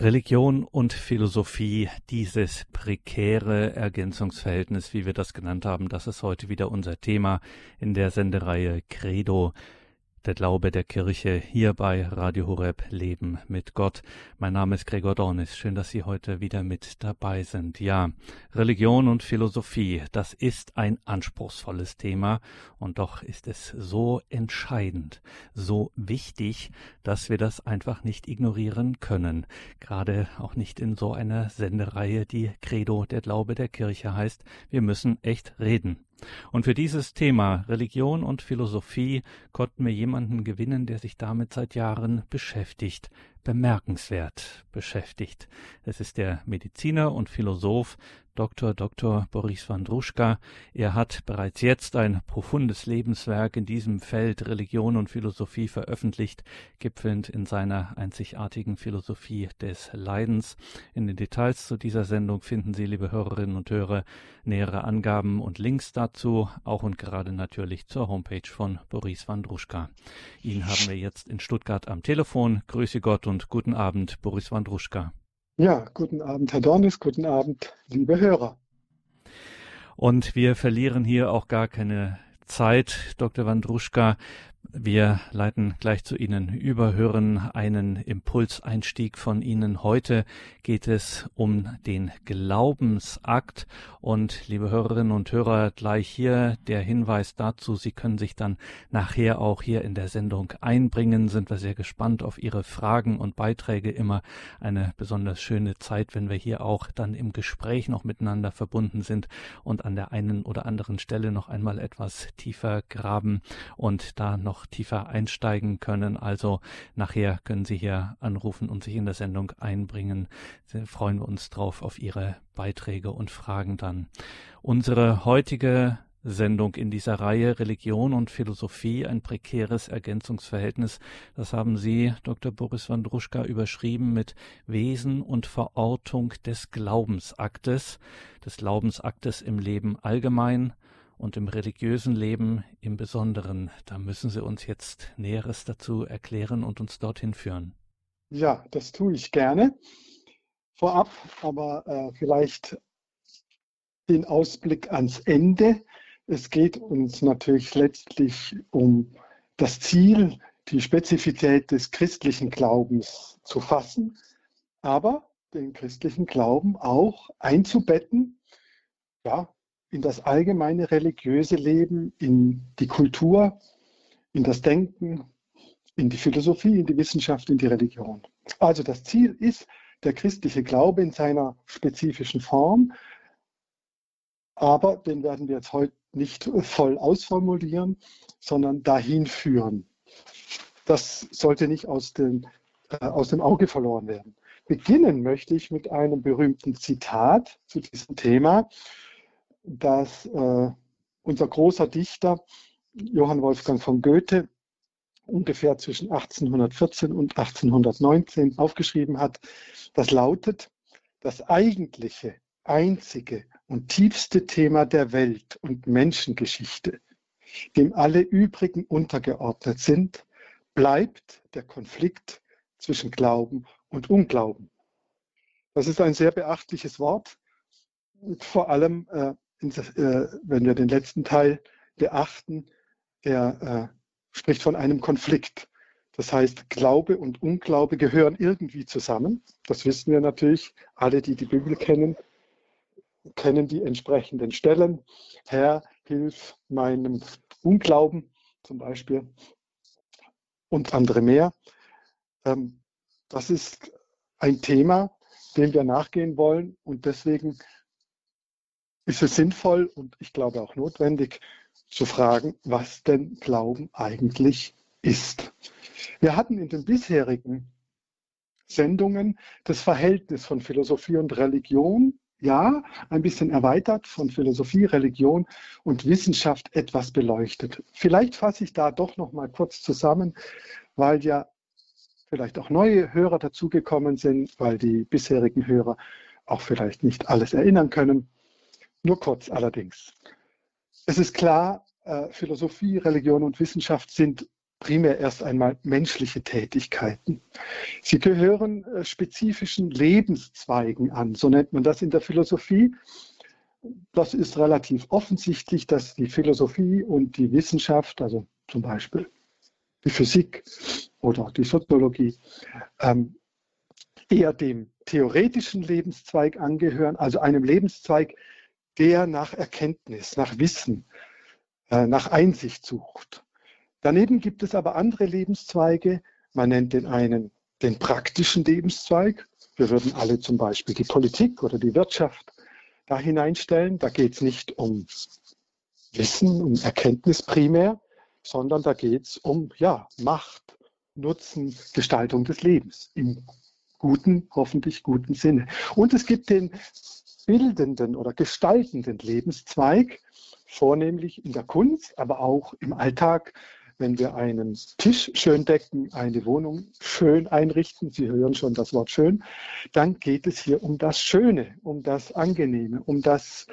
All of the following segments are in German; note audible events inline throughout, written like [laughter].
Religion und Philosophie, dieses prekäre Ergänzungsverhältnis, wie wir das genannt haben, das ist heute wieder unser Thema in der Sendereihe Credo der Glaube der Kirche hier bei Radio Horeb Leben mit Gott. Mein Name ist Gregor Dornis. Schön, dass Sie heute wieder mit dabei sind. Ja, Religion und Philosophie, das ist ein anspruchsvolles Thema und doch ist es so entscheidend, so wichtig, dass wir das einfach nicht ignorieren können. Gerade auch nicht in so einer Sendereihe, die Credo der Glaube der Kirche heißt. Wir müssen echt reden. Und für dieses Thema Religion und Philosophie konnten wir jemanden gewinnen, der sich damit seit Jahren beschäftigt bemerkenswert beschäftigt. Es ist der Mediziner und Philosoph Dr. Dr. Boris Wandruschka. Er hat bereits jetzt ein profundes Lebenswerk in diesem Feld Religion und Philosophie veröffentlicht, gipfelnd in seiner einzigartigen Philosophie des Leidens. In den Details zu dieser Sendung finden Sie, liebe Hörerinnen und Hörer, nähere Angaben und Links dazu, auch und gerade natürlich zur Homepage von Boris Wandruschka. Ihn haben wir jetzt in Stuttgart am Telefon. Grüße Gott und guten Abend, Boris Wandruschka. Ja, guten Abend, Herr Dornis, guten Abend, liebe Hörer. Und wir verlieren hier auch gar keine Zeit, Dr. Wandruschka. Wir leiten gleich zu Ihnen über, hören einen Impulseinstieg von Ihnen. Heute geht es um den Glaubensakt. Und liebe Hörerinnen und Hörer, gleich hier der Hinweis dazu, Sie können sich dann nachher auch hier in der Sendung einbringen. Sind wir sehr gespannt auf Ihre Fragen und Beiträge. Immer eine besonders schöne Zeit, wenn wir hier auch dann im Gespräch noch miteinander verbunden sind und an der einen oder anderen Stelle noch einmal etwas tiefer graben und da noch noch tiefer einsteigen können. Also nachher können Sie hier anrufen und sich in der Sendung einbringen. Da freuen wir uns drauf auf Ihre Beiträge und Fragen dann. Unsere heutige Sendung in dieser Reihe Religion und Philosophie, ein prekäres Ergänzungsverhältnis. Das haben Sie, Dr. Boris Wandruschka, überschrieben mit Wesen und Verortung des Glaubensaktes, des Glaubensaktes im Leben allgemein und im religiösen Leben im Besonderen. Da müssen Sie uns jetzt Näheres dazu erklären und uns dorthin führen. Ja, das tue ich gerne. Vorab aber äh, vielleicht den Ausblick ans Ende. Es geht uns natürlich letztlich um das Ziel, die Spezifität des christlichen Glaubens zu fassen, aber den christlichen Glauben auch einzubetten, ja, in das allgemeine religiöse Leben, in die Kultur, in das Denken, in die Philosophie, in die Wissenschaft, in die Religion. Also das Ziel ist der christliche Glaube in seiner spezifischen Form, aber den werden wir jetzt heute nicht [laughs] voll ausformulieren, sondern dahin führen. Das sollte nicht aus, den, äh, aus dem Auge verloren werden. Beginnen möchte ich mit einem berühmten Zitat zu diesem Thema dass äh, unser großer Dichter Johann Wolfgang von Goethe ungefähr zwischen 1814 und 1819 aufgeschrieben hat. Das lautet, das eigentliche, einzige und tiefste Thema der Welt und Menschengeschichte, dem alle übrigen untergeordnet sind, bleibt der Konflikt zwischen Glauben und Unglauben. Das ist ein sehr beachtliches Wort, vor allem äh, wenn wir den letzten Teil beachten, der äh, spricht von einem Konflikt. Das heißt, Glaube und Unglaube gehören irgendwie zusammen. Das wissen wir natürlich. Alle, die die Bibel kennen, kennen die entsprechenden Stellen. Herr, hilf meinem Unglauben zum Beispiel und andere mehr. Ähm, das ist ein Thema, dem wir nachgehen wollen und deswegen ist es sinnvoll und ich glaube auch notwendig zu fragen, was denn Glauben eigentlich ist. Wir hatten in den bisherigen Sendungen das Verhältnis von Philosophie und Religion, ja, ein bisschen erweitert von Philosophie, Religion und Wissenschaft etwas beleuchtet. Vielleicht fasse ich da doch noch mal kurz zusammen, weil ja vielleicht auch neue Hörer dazugekommen sind, weil die bisherigen Hörer auch vielleicht nicht alles erinnern können. Nur kurz allerdings. Es ist klar, äh, Philosophie, Religion und Wissenschaft sind primär erst einmal menschliche Tätigkeiten. Sie gehören äh, spezifischen Lebenszweigen an, so nennt man das in der Philosophie. Das ist relativ offensichtlich, dass die Philosophie und die Wissenschaft, also zum Beispiel die Physik oder die Soziologie, ähm, eher dem theoretischen Lebenszweig angehören, also einem Lebenszweig, der nach Erkenntnis, nach Wissen, äh, nach Einsicht sucht. Daneben gibt es aber andere Lebenszweige. Man nennt den einen den praktischen Lebenszweig. Wir würden alle zum Beispiel die Politik oder die Wirtschaft da hineinstellen. Da geht es nicht um Wissen, um Erkenntnis primär, sondern da geht es um ja, Macht, Nutzen, Gestaltung des Lebens im guten, hoffentlich guten Sinne. Und es gibt den bildenden oder gestaltenden Lebenszweig, vornehmlich in der Kunst, aber auch im Alltag, wenn wir einen Tisch schön decken, eine Wohnung schön einrichten, Sie hören schon das Wort schön, dann geht es hier um das Schöne, um das Angenehme, um das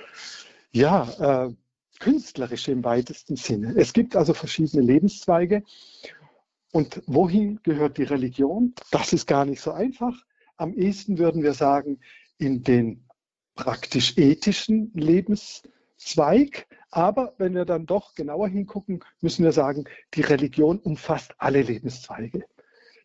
ja, äh, Künstlerische im weitesten Sinne. Es gibt also verschiedene Lebenszweige. Und wohin gehört die Religion? Das ist gar nicht so einfach. Am ehesten würden wir sagen, in den praktisch ethischen Lebenszweig. Aber wenn wir dann doch genauer hingucken, müssen wir sagen, die Religion umfasst alle Lebenszweige.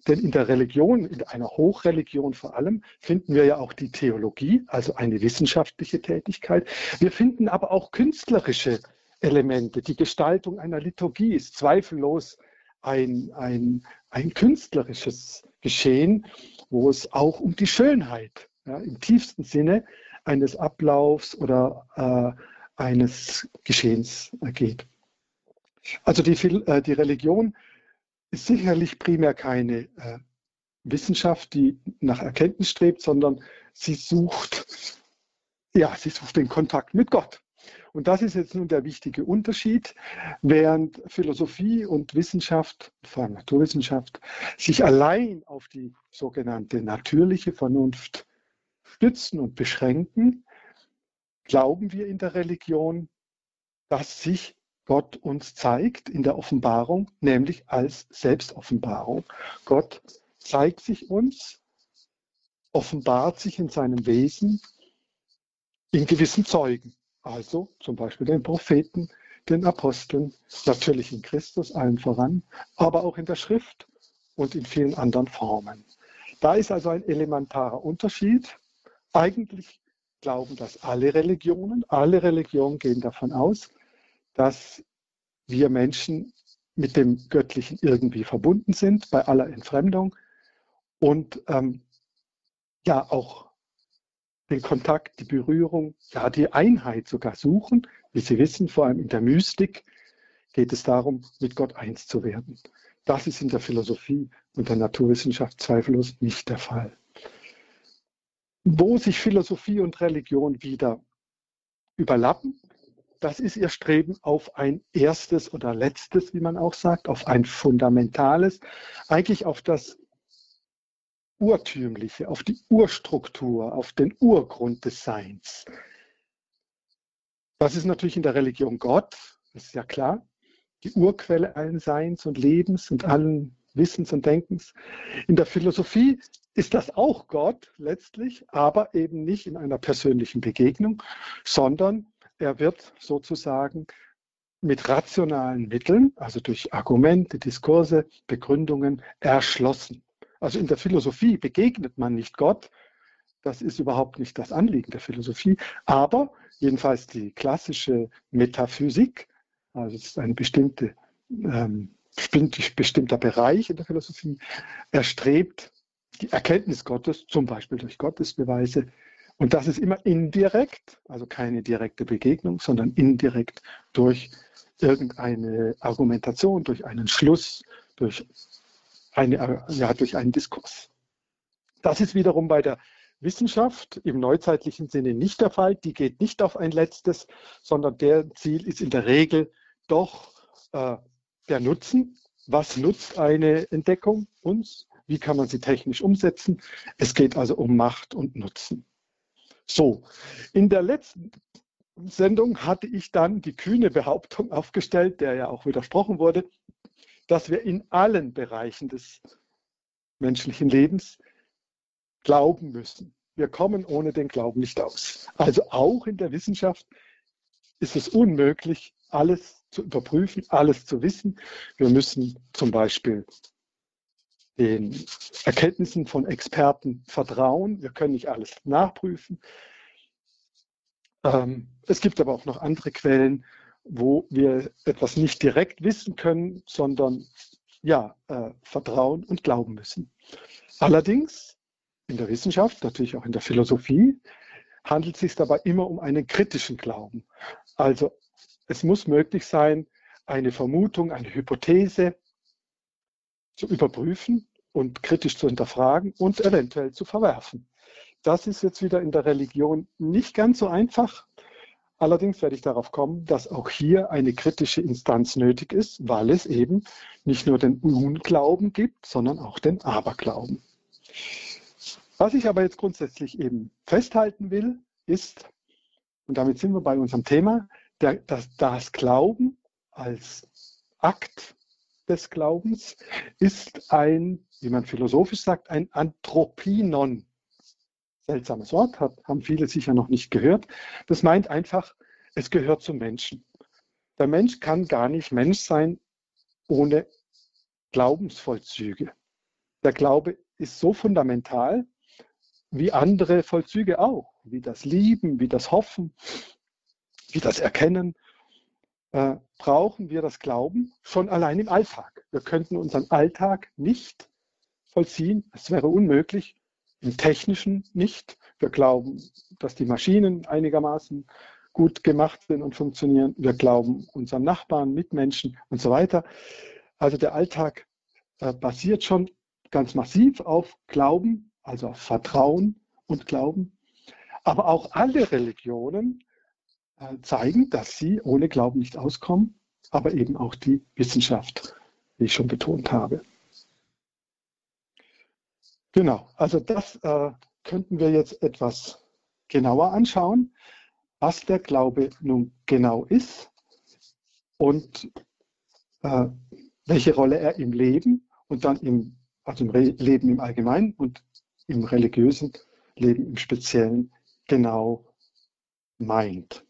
Denn in der Religion, in einer Hochreligion vor allem, finden wir ja auch die Theologie, also eine wissenschaftliche Tätigkeit. Wir finden aber auch künstlerische Elemente. Die Gestaltung einer Liturgie ist zweifellos ein, ein, ein künstlerisches Geschehen, wo es auch um die Schönheit ja, im tiefsten Sinne eines Ablaufs oder äh, eines Geschehens geht. Also die, äh, die Religion ist sicherlich primär keine äh, Wissenschaft, die nach Erkenntnis strebt, sondern sie sucht, ja, sie sucht den Kontakt mit Gott. Und das ist jetzt nun der wichtige Unterschied, während Philosophie und Wissenschaft, vor allem Naturwissenschaft, sich allein auf die sogenannte natürliche Vernunft stützen und beschränken, glauben wir in der Religion, dass sich Gott uns zeigt in der Offenbarung, nämlich als Selbstoffenbarung. Gott zeigt sich uns, offenbart sich in seinem Wesen in gewissen Zeugen, also zum Beispiel den Propheten, den Aposteln, natürlich in Christus allen voran, aber auch in der Schrift und in vielen anderen Formen. Da ist also ein elementarer Unterschied. Eigentlich glauben das alle Religionen. Alle Religionen gehen davon aus, dass wir Menschen mit dem Göttlichen irgendwie verbunden sind, bei aller Entfremdung und ähm, ja auch den Kontakt, die Berührung, ja die Einheit sogar suchen. Wie Sie wissen, vor allem in der Mystik geht es darum, mit Gott eins zu werden. Das ist in der Philosophie und der Naturwissenschaft zweifellos nicht der Fall. Wo sich Philosophie und Religion wieder überlappen, das ist ihr Streben auf ein erstes oder letztes, wie man auch sagt, auf ein fundamentales, eigentlich auf das Urtümliche, auf die Urstruktur, auf den Urgrund des Seins. Das ist natürlich in der Religion Gott, das ist ja klar, die Urquelle allen Seins und Lebens und allen Wissens und Denkens. In der Philosophie ist das auch Gott letztlich, aber eben nicht in einer persönlichen Begegnung, sondern er wird sozusagen mit rationalen Mitteln, also durch Argumente, Diskurse, Begründungen erschlossen. Also in der Philosophie begegnet man nicht Gott. Das ist überhaupt nicht das Anliegen der Philosophie. Aber jedenfalls die klassische Metaphysik, also es ist ein bestimmte, ähm, bestimmter Bereich in der Philosophie, erstrebt die Erkenntnis Gottes, zum Beispiel durch Gottesbeweise, und das ist immer indirekt, also keine direkte Begegnung, sondern indirekt durch irgendeine Argumentation, durch einen Schluss, durch, eine, ja, durch einen Diskurs. Das ist wiederum bei der Wissenschaft im neuzeitlichen Sinne nicht der Fall. Die geht nicht auf ein letztes, sondern der Ziel ist in der Regel doch äh, der Nutzen. Was nutzt eine Entdeckung uns? Wie kann man sie technisch umsetzen? Es geht also um Macht und Nutzen. So, in der letzten Sendung hatte ich dann die kühne Behauptung aufgestellt, der ja auch widersprochen wurde, dass wir in allen Bereichen des menschlichen Lebens glauben müssen. Wir kommen ohne den Glauben nicht aus. Also auch in der Wissenschaft ist es unmöglich, alles zu überprüfen, alles zu wissen. Wir müssen zum Beispiel den Erkenntnissen von Experten vertrauen. Wir können nicht alles nachprüfen. Ähm, es gibt aber auch noch andere Quellen, wo wir etwas nicht direkt wissen können, sondern ja, äh, vertrauen und glauben müssen. Allerdings in der Wissenschaft, natürlich auch in der Philosophie, handelt es sich dabei immer um einen kritischen Glauben. Also es muss möglich sein, eine Vermutung, eine Hypothese zu überprüfen und kritisch zu hinterfragen und eventuell zu verwerfen. Das ist jetzt wieder in der Religion nicht ganz so einfach. Allerdings werde ich darauf kommen, dass auch hier eine kritische Instanz nötig ist, weil es eben nicht nur den Unglauben gibt, sondern auch den Aberglauben. Was ich aber jetzt grundsätzlich eben festhalten will, ist, und damit sind wir bei unserem Thema, der, das, das Glauben als Akt des Glaubens ist ein, wie man philosophisch sagt, ein Anthropinon. Seltsames Wort, hat, haben viele sicher noch nicht gehört. Das meint einfach, es gehört zum Menschen. Der Mensch kann gar nicht Mensch sein ohne Glaubensvollzüge. Der Glaube ist so fundamental wie andere Vollzüge auch, wie das Lieben, wie das Hoffen, wie das Erkennen äh, brauchen wir das Glauben schon allein im Alltag. Wir könnten unseren Alltag nicht vollziehen. Es wäre unmöglich, im Technischen nicht. Wir glauben, dass die Maschinen einigermaßen gut gemacht sind und funktionieren. Wir glauben unseren Nachbarn, Mitmenschen und so weiter. Also der Alltag äh, basiert schon ganz massiv auf Glauben, also auf Vertrauen und Glauben. Aber auch alle Religionen zeigen, dass sie ohne Glauben nicht auskommen, aber eben auch die Wissenschaft, wie ich schon betont habe. Genau, also das äh, könnten wir jetzt etwas genauer anschauen, was der Glaube nun genau ist und äh, welche Rolle er im Leben und dann im, also im Leben im Allgemeinen und im religiösen Leben im Speziellen genau meint.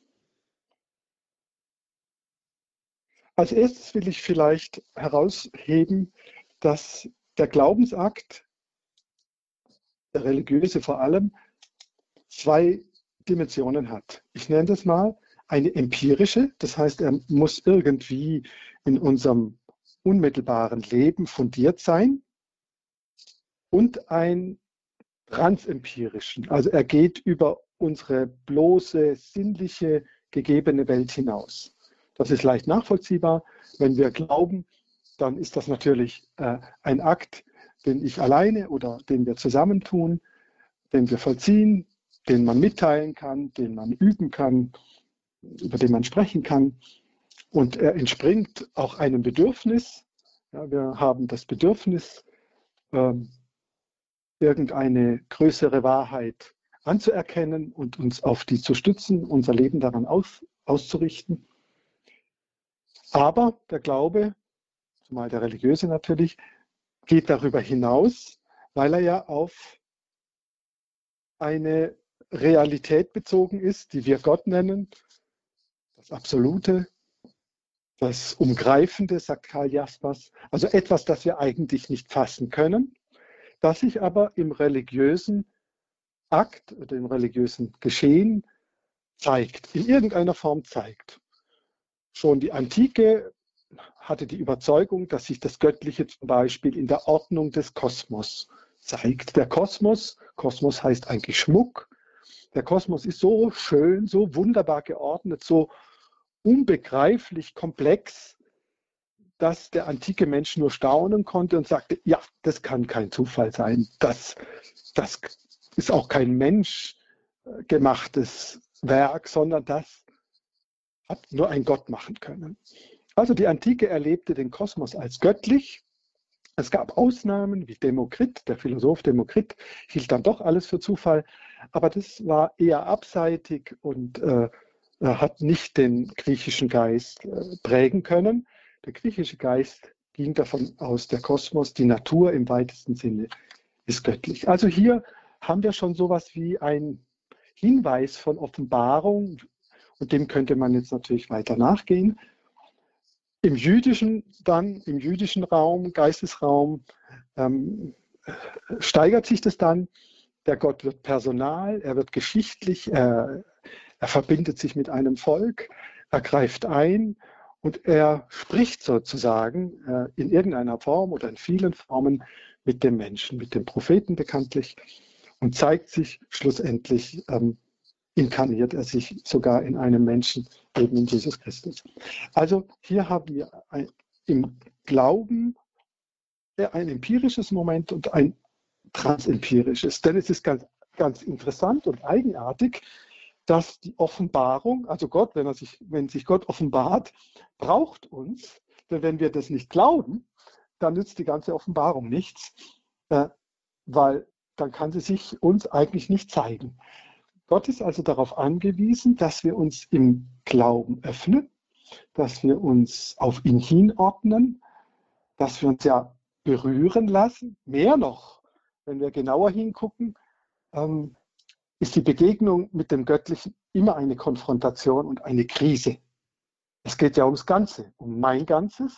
Als erstes will ich vielleicht herausheben, dass der Glaubensakt, der religiöse vor allem, zwei Dimensionen hat. Ich nenne das mal eine empirische, das heißt, er muss irgendwie in unserem unmittelbaren Leben fundiert sein und ein transempirischen, also er geht über unsere bloße sinnliche gegebene Welt hinaus. Das ist leicht nachvollziehbar. Wenn wir glauben, dann ist das natürlich äh, ein Akt, den ich alleine oder den wir zusammentun, den wir vollziehen, den man mitteilen kann, den man üben kann, über den man sprechen kann. Und er entspringt auch einem Bedürfnis. Ja, wir haben das Bedürfnis, ähm, irgendeine größere Wahrheit anzuerkennen und uns auf die zu stützen, unser Leben daran aus, auszurichten. Aber der Glaube, zumal der religiöse natürlich, geht darüber hinaus, weil er ja auf eine Realität bezogen ist, die wir Gott nennen, das Absolute, das Umgreifende, sagt Karl Jaspers, also etwas, das wir eigentlich nicht fassen können, das sich aber im religiösen Akt oder im religiösen Geschehen zeigt, in irgendeiner Form zeigt. Schon die Antike hatte die Überzeugung, dass sich das Göttliche zum Beispiel in der Ordnung des Kosmos zeigt. Der Kosmos, Kosmos heißt eigentlich Schmuck, der Kosmos ist so schön, so wunderbar geordnet, so unbegreiflich komplex, dass der antike Mensch nur staunen konnte und sagte, ja, das kann kein Zufall sein. Das, das ist auch kein menschgemachtes Werk, sondern das hat nur ein Gott machen können. Also die Antike erlebte den Kosmos als göttlich. Es gab Ausnahmen wie Demokrit, der Philosoph Demokrit hielt dann doch alles für Zufall, aber das war eher abseitig und äh, hat nicht den griechischen Geist äh, prägen können. Der griechische Geist ging davon aus, der Kosmos, die Natur im weitesten Sinne ist göttlich. Also hier haben wir schon sowas wie ein Hinweis von Offenbarung und dem könnte man jetzt natürlich weiter nachgehen. Im jüdischen dann, im jüdischen Raum, Geistesraum, ähm, steigert sich das dann. Der Gott wird personal, er wird geschichtlich, er, er verbindet sich mit einem Volk, er greift ein und er spricht sozusagen äh, in irgendeiner Form oder in vielen Formen mit dem Menschen, mit dem Propheten bekanntlich und zeigt sich schlussendlich, ähm, inkarniert er sich sogar in einem Menschen, eben in Jesus Christus. Also hier haben wir ein, im Glauben ein empirisches Moment und ein transempirisches. Denn es ist ganz, ganz interessant und eigenartig, dass die Offenbarung, also Gott, wenn, er sich, wenn sich Gott offenbart, braucht uns. Denn wenn wir das nicht glauben, dann nützt die ganze Offenbarung nichts, äh, weil dann kann sie sich uns eigentlich nicht zeigen. Gott ist also darauf angewiesen, dass wir uns im Glauben öffnen, dass wir uns auf ihn hinordnen, dass wir uns ja berühren lassen. Mehr noch, wenn wir genauer hingucken, ähm, ist die Begegnung mit dem Göttlichen immer eine Konfrontation und eine Krise. Es geht ja ums Ganze, um mein Ganzes.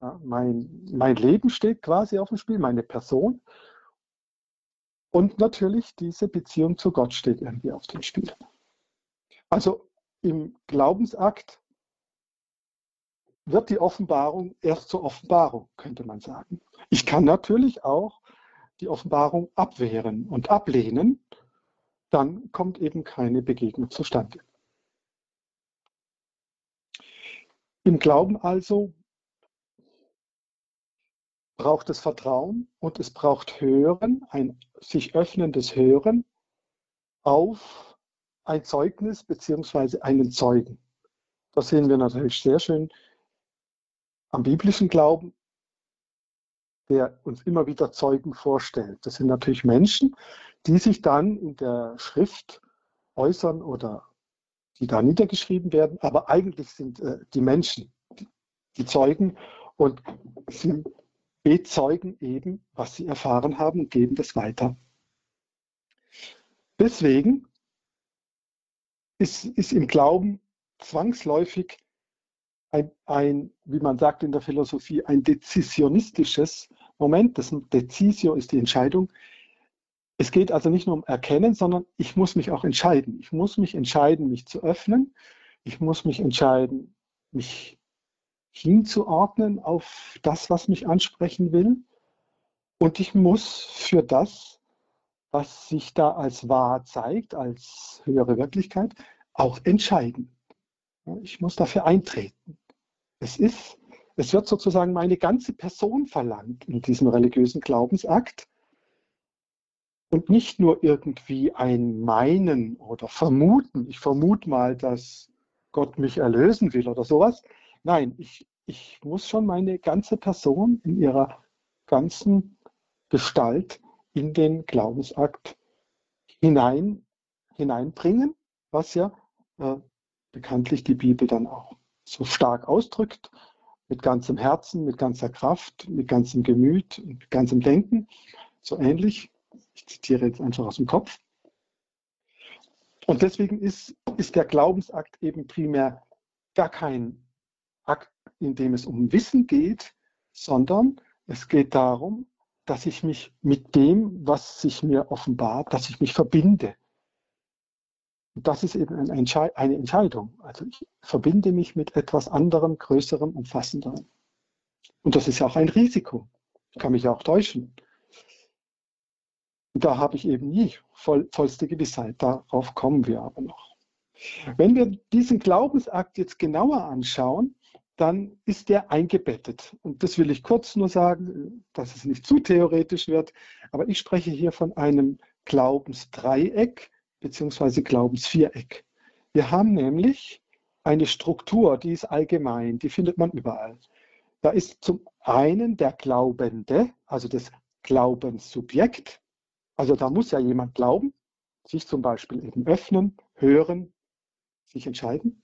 Ja, mein, mein Leben steht quasi auf dem Spiel, meine Person. Und natürlich diese Beziehung zu Gott steht irgendwie auf dem Spiel. Also im Glaubensakt wird die Offenbarung erst zur Offenbarung, könnte man sagen. Ich kann natürlich auch die Offenbarung abwehren und ablehnen, dann kommt eben keine Begegnung zustande. Im Glauben also braucht es Vertrauen und es braucht Hören, ein sich öffnendes Hören auf ein Zeugnis bzw. einen Zeugen. Das sehen wir natürlich sehr schön am biblischen Glauben, der uns immer wieder Zeugen vorstellt. Das sind natürlich Menschen, die sich dann in der Schrift äußern oder die da niedergeschrieben werden, aber eigentlich sind äh, die Menschen die, Zeugen und sie bezeugen eben, was sie erfahren haben und geben das weiter. Deswegen ist, ist im Glauben zwangsläufig ein, ein, wie man sagt in der Philosophie, ein dezisionistisches Moment. Das Decisio ist die Entscheidung. Es geht also nicht nur um Erkennen, sondern ich muss mich auch entscheiden. Ich muss mich entscheiden, mich zu öffnen. Ich muss mich entscheiden, mich hinzuordnen auf das, was mich ansprechen will. Und ich muss für das, was sich da als wahr zeigt, als höhere Wirklichkeit, auch entscheiden. Ich muss dafür eintreten. Es ist, es wird sozusagen meine ganze Person verlangt in diesem religiösen Glaubensakt und nicht nur irgendwie ein Meinen oder Vermuten. Ich vermute mal, dass Gott mich erlösen will oder sowas. Nein, ich, ich muss schon meine ganze Person in ihrer ganzen Gestalt in den Glaubensakt hinein, hineinbringen, was ja äh, bekanntlich die Bibel dann auch so stark ausdrückt, mit ganzem Herzen, mit ganzer Kraft, mit ganzem Gemüt, mit ganzem Denken, so ähnlich. Ich zitiere jetzt einfach aus dem Kopf. Und deswegen ist, ist der Glaubensakt eben primär gar kein in dem es um Wissen geht, sondern es geht darum, dass ich mich mit dem, was sich mir offenbart, dass ich mich verbinde, das ist eben eine, Entschei eine Entscheidung. Also ich verbinde mich mit etwas anderem, größerem, umfassenderem. Und das ist ja auch ein Risiko. Ich kann mich auch täuschen. Da habe ich eben nie voll, vollste Gewissheit. Darauf kommen wir aber noch. Wenn wir diesen Glaubensakt jetzt genauer anschauen, dann ist der eingebettet. Und das will ich kurz nur sagen, dass es nicht zu theoretisch wird. Aber ich spreche hier von einem Glaubensdreieck, beziehungsweise Glaubensviereck. Wir haben nämlich eine Struktur, die ist allgemein, die findet man überall. Da ist zum einen der Glaubende, also das Glaubenssubjekt. Also da muss ja jemand glauben, sich zum Beispiel eben öffnen, hören, sich entscheiden.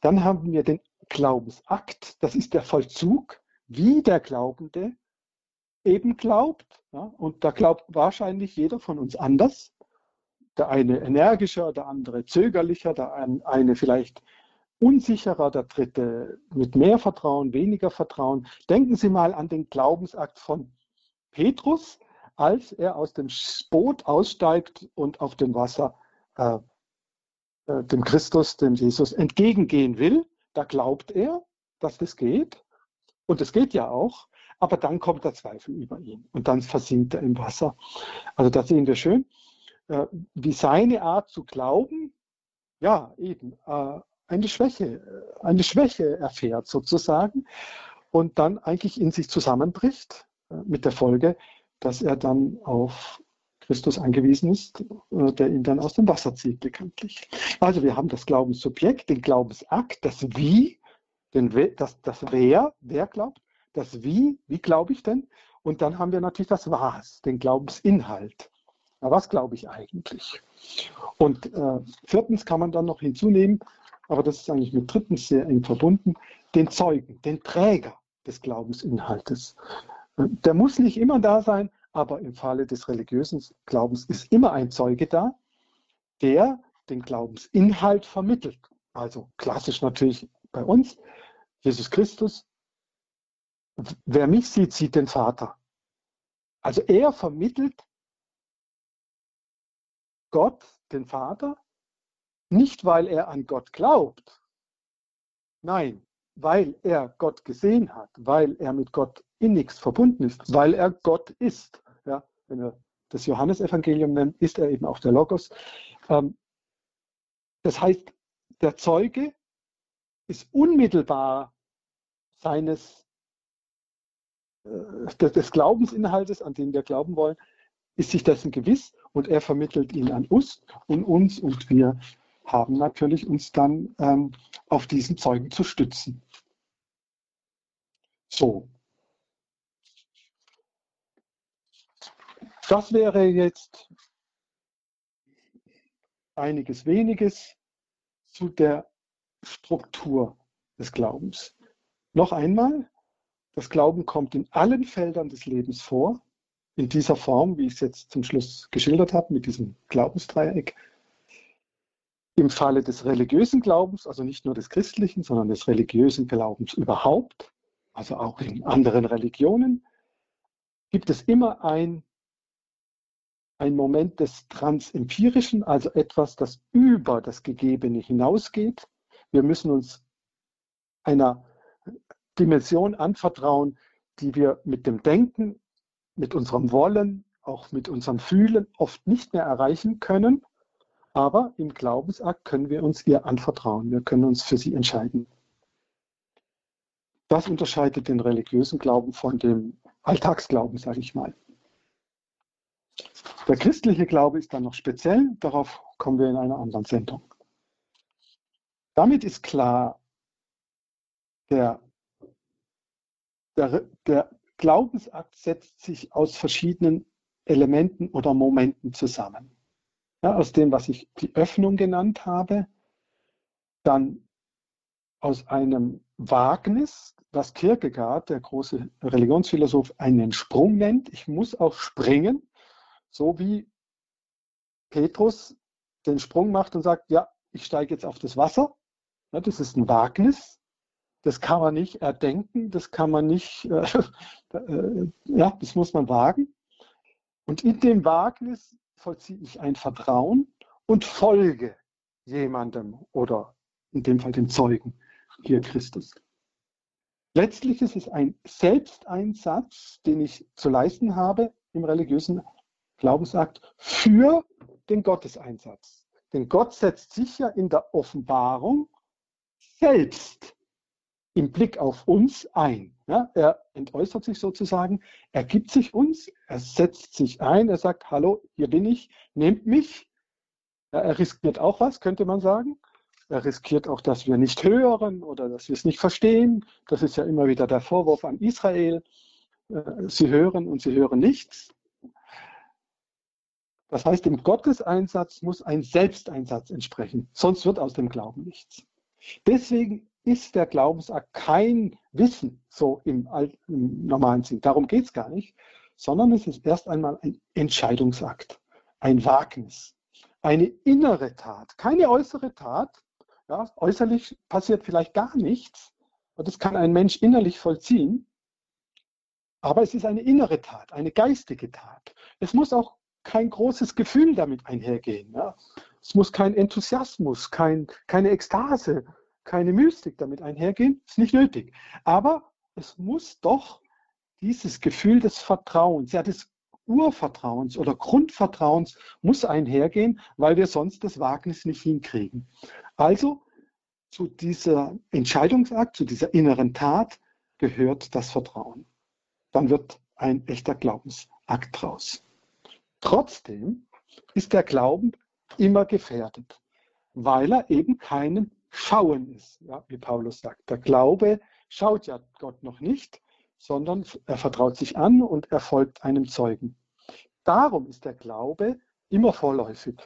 Dann haben wir den Glaubensakt, das ist der Vollzug, wie der Glaubende eben glaubt. Ja? Und da glaubt wahrscheinlich jeder von uns anders. Der eine energischer, der andere zögerlicher, der eine vielleicht unsicherer, der dritte mit mehr Vertrauen, weniger Vertrauen. Denken Sie mal an den Glaubensakt von Petrus, als er aus dem Boot aussteigt und auf dem Wasser äh, äh, dem Christus, dem Jesus entgegengehen will. Da glaubt er, dass das geht. Und es geht ja auch. Aber dann kommt der Zweifel über ihn und dann versinkt er im Wasser. Also da sehen wir schön, äh, wie seine Art zu glauben, ja, eben äh, eine Schwäche, eine Schwäche erfährt sozusagen und dann eigentlich in sich zusammenbricht äh, mit der Folge, dass er dann auf Christus angewiesen ist, äh, der ihn dann aus dem Wasser zieht, bekanntlich. Also wir haben das Glaubenssubjekt, den Glaubensakt, das Wie, den, das, das Wer, wer glaubt, das Wie, wie glaube ich denn? Und dann haben wir natürlich das Was, den Glaubensinhalt. Na, was glaube ich eigentlich? Und äh, viertens kann man dann noch hinzunehmen, aber das ist eigentlich mit drittens sehr eng verbunden, den Zeugen, den Träger des Glaubensinhaltes. Der muss nicht immer da sein, aber im Falle des religiösen Glaubens ist immer ein Zeuge da, der den Glaubensinhalt vermittelt. Also klassisch natürlich bei uns, Jesus Christus. Wer mich sieht, sieht den Vater. Also er vermittelt Gott, den Vater, nicht weil er an Gott glaubt, nein, weil er Gott gesehen hat, weil er mit Gott innigst verbunden ist, weil er Gott ist. Wenn wir das Johannesevangelium nennen, ist er eben auch der Logos. Ähm, das heißt, der Zeuge ist unmittelbar seines äh, des Glaubensinhaltes, an den wir glauben wollen, ist sich dessen gewiss und er vermittelt ihn an uns und uns und wir haben natürlich uns dann ähm, auf diesen Zeugen zu stützen. So. Das wäre jetzt einiges weniges zu der Struktur des Glaubens. Noch einmal, das Glauben kommt in allen Feldern des Lebens vor, in dieser Form, wie ich es jetzt zum Schluss geschildert habe, mit diesem Glaubensdreieck. Im Falle des religiösen Glaubens, also nicht nur des christlichen, sondern des religiösen Glaubens überhaupt, also auch in anderen Religionen, gibt es immer ein, ein Moment des Transempirischen, also etwas, das über das Gegebene hinausgeht. Wir müssen uns einer Dimension anvertrauen, die wir mit dem Denken, mit unserem Wollen, auch mit unserem Fühlen oft nicht mehr erreichen können. Aber im Glaubensakt können wir uns ihr anvertrauen. Wir können uns für sie entscheiden. Das unterscheidet den religiösen Glauben von dem Alltagsglauben, sage ich mal. Der christliche Glaube ist dann noch speziell, darauf kommen wir in einer anderen Sendung. Damit ist klar, der, der, der Glaubensakt setzt sich aus verschiedenen Elementen oder Momenten zusammen. Ja, aus dem, was ich die Öffnung genannt habe, dann aus einem Wagnis, was Kierkegaard, der große Religionsphilosoph, einen Sprung nennt. Ich muss auch springen, so wie Petrus den Sprung macht und sagt, ja, ich steige jetzt auf das Wasser. Ja, das ist ein Wagnis. Das kann man nicht erdenken, das kann man nicht, äh, [laughs] äh, ja, das muss man wagen. Und in dem Wagnis vollziehe ich ein Vertrauen und folge jemandem oder in dem Fall dem Zeugen, hier Christus. Letztlich ist es ein Selbsteinsatz, den ich zu leisten habe im religiösen Glaubensakt für den Gotteseinsatz. Denn Gott setzt sich ja in der Offenbarung selbst im Blick auf uns ein. Ja, er entäußert sich sozusagen, er gibt sich uns, er setzt sich ein, er sagt, hallo, hier bin ich, nehmt mich. Ja, er riskiert auch was, könnte man sagen. Er riskiert auch, dass wir nicht hören oder dass wir es nicht verstehen. Das ist ja immer wieder der Vorwurf an Israel. Äh, sie hören und sie hören nichts. Das heißt, im Gotteseinsatz muss ein Selbsteinsatz entsprechen, sonst wird aus dem Glauben nichts. Deswegen ist der Glaubensakt kein Wissen, so im, im normalen Sinn. Darum geht es gar nicht, sondern es ist erst einmal ein Entscheidungsakt, ein Wagnis, eine innere Tat, keine äußere Tat. Ja, äußerlich passiert vielleicht gar nichts, und das kann ein Mensch innerlich vollziehen, aber es ist eine innere Tat, eine geistige Tat. Es muss auch kein großes Gefühl damit einhergehen. Ja. Es muss kein Enthusiasmus, kein, keine Ekstase, keine Mystik damit einhergehen. Ist nicht nötig. Aber es muss doch dieses Gefühl des Vertrauens, ja des Urvertrauens oder Grundvertrauens muss einhergehen, weil wir sonst das Wagnis nicht hinkriegen. Also zu dieser Entscheidungsakt, zu dieser inneren Tat gehört das Vertrauen. Dann wird ein echter Glaubensakt draus. Trotzdem ist der Glauben immer gefährdet, weil er eben keinem Schauen ist, ja, wie Paulus sagt. Der Glaube schaut ja Gott noch nicht, sondern er vertraut sich an und er folgt einem Zeugen. Darum ist der Glaube immer vorläufig.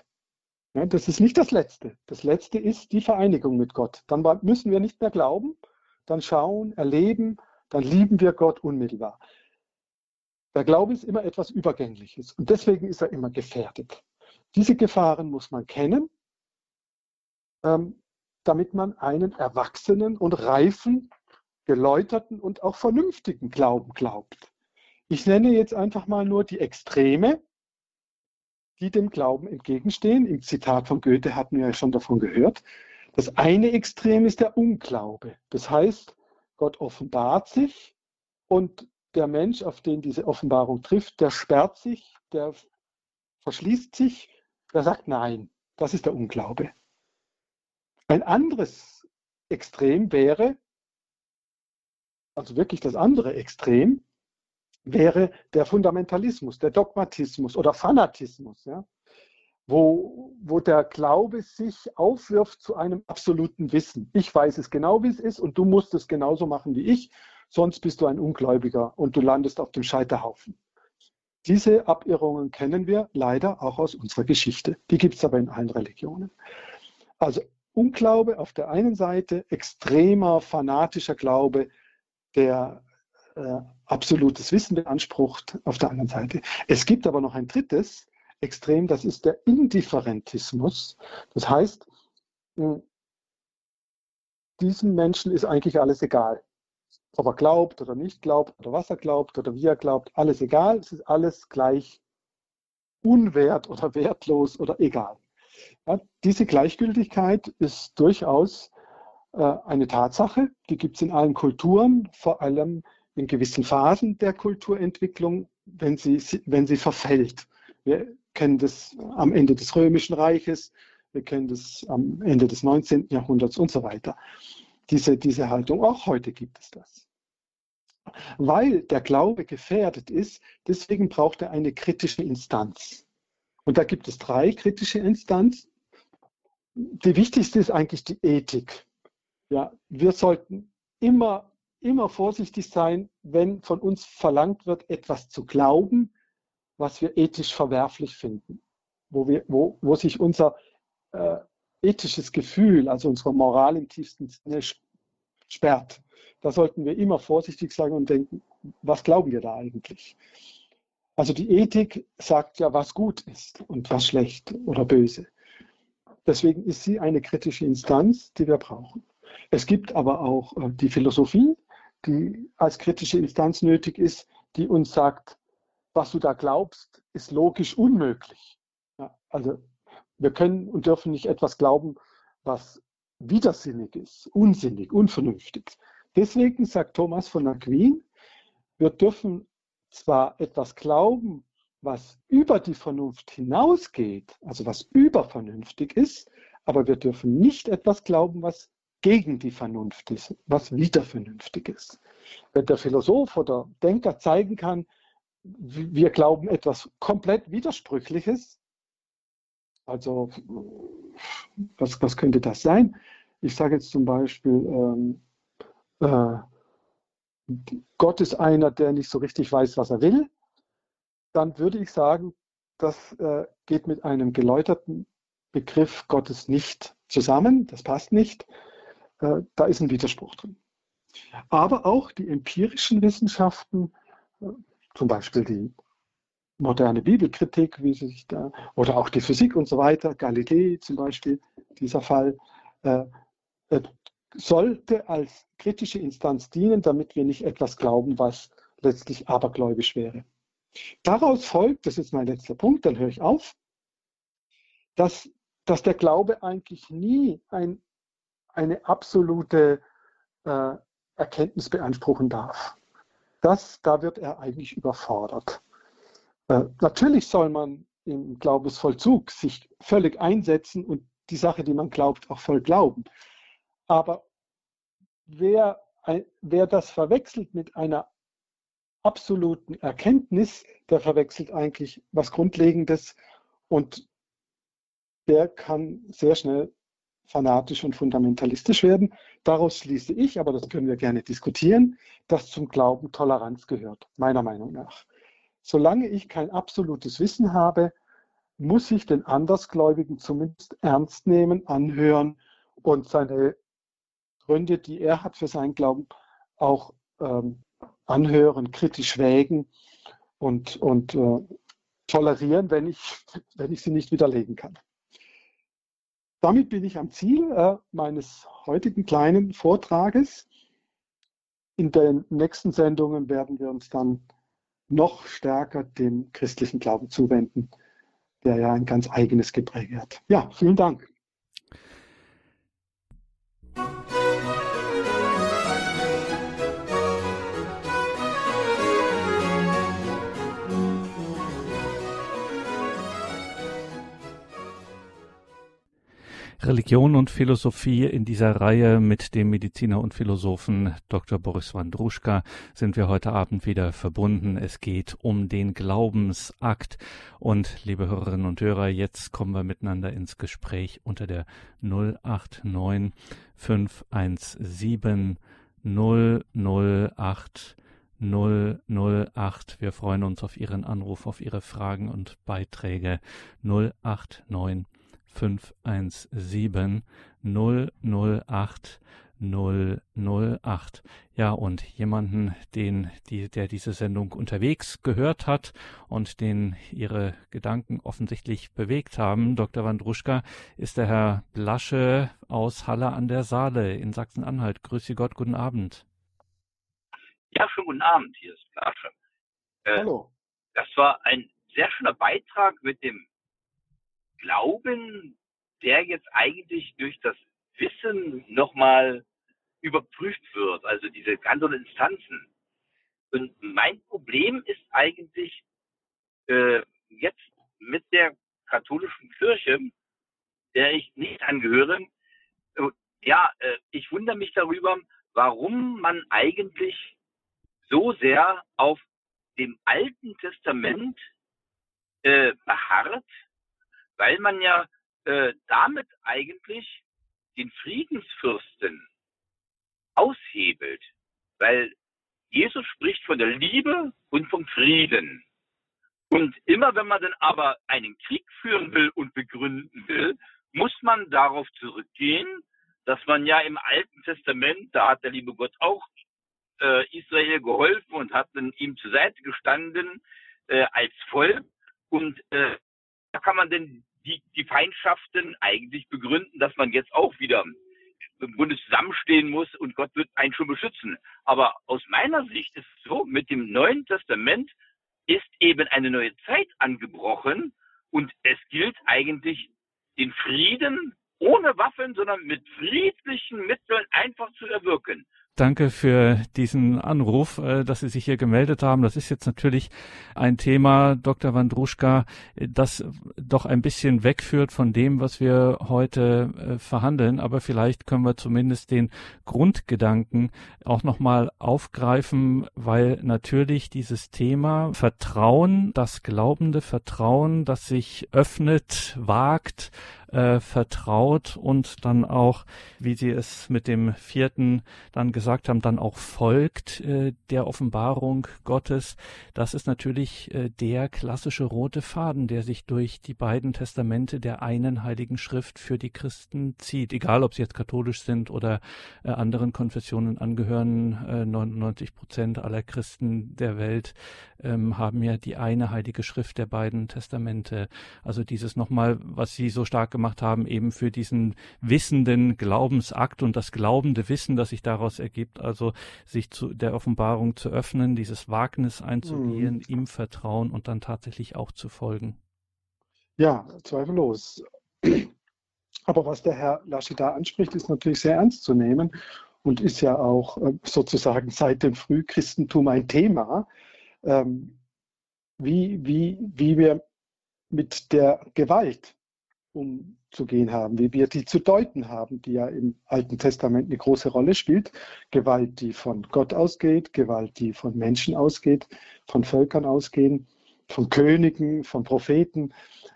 Ja, das ist nicht das Letzte. Das Letzte ist die Vereinigung mit Gott. Dann müssen wir nicht mehr glauben, dann schauen, erleben, dann lieben wir Gott unmittelbar. Der Glaube ist immer etwas Übergängliches und deswegen ist er immer gefährdet. Diese Gefahren muss man kennen, ähm, damit man einen erwachsenen und reifen, geläuterten und auch vernünftigen Glauben glaubt. Ich nenne jetzt einfach mal nur die Extreme, die dem Glauben entgegenstehen. Im Zitat von Goethe hatten wir ja schon davon gehört. Das eine Extrem ist der Unglaube. Das heißt, Gott offenbart sich und der Mensch, auf den diese Offenbarung trifft, der sperrt sich, der verschließt sich, der sagt Nein. Das ist der Unglaube. Ein anderes Extrem wäre, also wirklich das andere Extrem, wäre der Fundamentalismus, der Dogmatismus oder Fanatismus, ja, wo, wo der Glaube sich aufwirft zu einem absoluten Wissen. Ich weiß es genau, wie es ist und du musst es genauso machen wie ich sonst bist du ein Ungläubiger und du landest auf dem Scheiterhaufen. Diese Abirrungen kennen wir leider auch aus unserer Geschichte. Die gibt es aber in allen Religionen. Also Unglaube auf der einen Seite, extremer fanatischer Glaube, der äh, absolutes Wissen beansprucht auf der anderen Seite. Es gibt aber noch ein drittes Extrem, das ist der Indifferentismus. Das heißt, diesem Menschen ist eigentlich alles egal ob er glaubt oder nicht glaubt oder was er glaubt oder wie er glaubt, alles egal. Es ist alles gleich unwert oder [laughs] wertlos oder egal. Ja, diese Gleichgültigkeit ist durchaus äh, eine Tatsache. Die gibt es in allen Kulturen, vor allem in gewissen Phasen der Kulturentwicklung, wenn sie, wenn sie verfällt. Wir kennen das am Ende des Römischen Reiches, wir kennen das am Ende des 19. Jahrhunderts und so weiter diese, diese Haltung. Auch heute gibt es das. Weil der Glaube gefährdet ist, deswegen braucht er eine kritische Instanz. Und da gibt es drei kritische Instanzen. Die wichtigste ist eigentlich die Ethik. Ja, wir sollten immer, immer vorsichtig sein, wenn von uns verlangt wird, etwas zu glauben, was wir ethisch verwerflich finden, wo, wir, wo, wo sich unser äh, ethisches Gefühl, also unsere Moral im tiefsten Sinne sperrt. Da sollten wir immer vorsichtig sein und denken, was glauben wir da eigentlich? Also die Ethik sagt ja, was gut ist und was schlecht oder böse. Deswegen ist sie eine kritische Instanz, die wir brauchen. Es gibt aber auch äh, die Philosophie, die als kritische Instanz nötig ist, die uns sagt, was du da glaubst, ist logisch unmöglich. Ja, also wir können und dürfen nicht etwas glauben, was widersinnig ist, unsinnig, unvernünftig. Deswegen sagt Thomas von Aquin, wir dürfen zwar etwas glauben, was über die Vernunft hinausgeht, also was übervernünftig ist, aber wir dürfen nicht etwas glauben, was gegen die Vernunft ist, was widervernünftig ist. Wenn der Philosoph oder Denker zeigen kann, wir glauben etwas komplett Widersprüchliches, also was, was könnte das sein? Ich sage jetzt zum Beispiel, ähm, äh, Gott ist einer, der nicht so richtig weiß, was er will. Dann würde ich sagen, das äh, geht mit einem geläuterten Begriff Gottes nicht zusammen. Das passt nicht. äh, da ist ein Widerspruch drin. Aber auch die empirischen Wissenschaften, äh, zum Beispiel die moderne Bibelkritik, wie sie sich da, oder auch die Physik und so weiter, Galilei zum Beispiel, dieser Fall, äh, äh, sollte als kritische Instanz dienen, damit wir nicht etwas glauben, was letztlich abergläubisch wäre. Daraus folgt, das ist mein letzter Punkt, dann höre ich auf, dass, dass der Glaube eigentlich nie ein, eine absolute äh, Erkenntnis beanspruchen darf. Das, da wird er eigentlich überfordert. Äh, natürlich soll man im Glaubensvollzug sich völlig einsetzen und die Sache, die man glaubt, auch voll glauben. Aber wer, wer das verwechselt mit einer absoluten Erkenntnis, der verwechselt eigentlich was Grundlegendes und der kann sehr schnell fanatisch und fundamentalistisch werden. Daraus schließe ich, aber das können wir gerne diskutieren, dass zum Glauben Toleranz gehört, meiner Meinung nach. Solange ich kein absolutes Wissen habe, muss ich den Andersgläubigen zumindest ernst nehmen, anhören und seine Gründe, die er hat für seinen Glauben, auch ähm, anhören, kritisch wägen und, und äh, tolerieren, wenn ich, wenn ich sie nicht widerlegen kann. Damit bin ich am Ziel äh, meines heutigen kleinen Vortrages. In den nächsten Sendungen werden wir uns dann noch stärker dem christlichen Glauben zuwenden, der ja ein ganz eigenes Gepräge hat. Ja, vielen Dank. Religion und Philosophie in dieser Reihe mit dem Mediziner und Philosophen Dr. Boris Wandruschka sind wir heute Abend wieder verbunden. Es geht um den Glaubensakt. Und liebe Hörerinnen und Hörer, jetzt kommen wir miteinander ins Gespräch unter der 089 517 008 008. Wir freuen uns auf Ihren Anruf, auf Ihre Fragen und Beiträge 089 517 008 008. Ja, und jemanden, den, die, der diese Sendung unterwegs gehört hat und den ihre Gedanken offensichtlich bewegt haben, Dr. Wandruschka, ist der Herr Blasche aus Halle an der Saale in Sachsen-Anhalt. Grüße Gott, guten Abend. Ja, schönen guten Abend, hier ist Blasche. Äh, Hallo. Das war ein sehr schöner Beitrag mit dem Glauben, der jetzt eigentlich durch das Wissen nochmal überprüft wird, also diese ganzen Instanzen. Und mein Problem ist eigentlich äh, jetzt mit der katholischen Kirche, der ich nicht angehöre, äh, ja, äh, ich wundere mich darüber, warum man eigentlich so sehr auf dem Alten Testament äh, beharrt weil man ja äh, damit eigentlich den Friedensfürsten aushebelt, weil Jesus spricht von der Liebe und vom Frieden. Und immer wenn man dann aber einen Krieg führen will und begründen will, muss man darauf zurückgehen, dass man ja im Alten Testament, da hat der liebe Gott auch äh, Israel geholfen und hat dann ihm zur Seite gestanden äh, als Volk. Und äh, da kann man denn die, die Feindschaften eigentlich begründen, dass man jetzt auch wieder im Bundes zusammenstehen muss und Gott wird einen schon beschützen. Aber aus meiner Sicht ist es so, mit dem Neuen Testament ist eben eine neue Zeit angebrochen und es gilt eigentlich den Frieden ohne Waffen, sondern mit friedlichen Mitteln einfach zu erwirken. Danke für diesen Anruf, äh, dass Sie sich hier gemeldet haben. Das ist jetzt natürlich ein Thema, Dr. Wandruschka, das doch ein bisschen wegführt von dem, was wir heute äh, verhandeln. Aber vielleicht können wir zumindest den Grundgedanken auch nochmal aufgreifen, weil natürlich dieses Thema Vertrauen, das glaubende Vertrauen, das sich öffnet, wagt, äh, vertraut und dann auch, wie Sie es mit dem vierten dann gesagt haben, dann auch folgt äh, der Offenbarung Gottes. Das ist natürlich äh, der klassische rote Faden, der sich durch die beiden Testamente der einen heiligen Schrift für die Christen zieht, egal ob sie jetzt katholisch sind oder äh, anderen Konfessionen angehören. Äh, 99 Prozent aller Christen der Welt ähm, haben ja die eine heilige Schrift der beiden Testamente. Also dieses nochmal, was Sie so stark gemacht haben, eben für diesen wissenden Glaubensakt und das glaubende Wissen, das sich daraus ergibt, also sich zu der Offenbarung zu öffnen, dieses Wagnis einzugehen, mhm. ihm vertrauen und dann tatsächlich auch zu folgen. Ja, zweifellos. Aber was der Herr Lasche da anspricht, ist natürlich sehr ernst zu nehmen und ist ja auch äh, sozusagen seit dem Frühchristentum ein Thema, ähm, wie, wie, wie wir mit der Gewalt umzugehen haben, wie wir die zu deuten haben, die ja im Alten Testament eine große Rolle spielt. Gewalt, die von Gott ausgeht, Gewalt, die von Menschen ausgeht, von Völkern ausgehen, von Königen, von Propheten.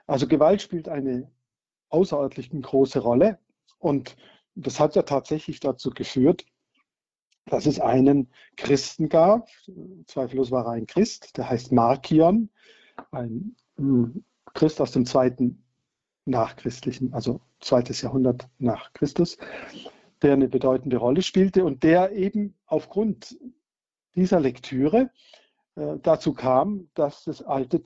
Also Gewalt spielt eine außerordentlich große Rolle und das hat ja tatsächlich dazu geführt, dass es einen Christen gab, zweifellos war er ein Christ, der heißt Markion, ein hm, Christ aus dem zweiten nachchristlichen, also zweites Jahrhundert nach Christus, der eine bedeutende Rolle spielte und der eben aufgrund dieser Lektüre äh, dazu kam, dass das Alte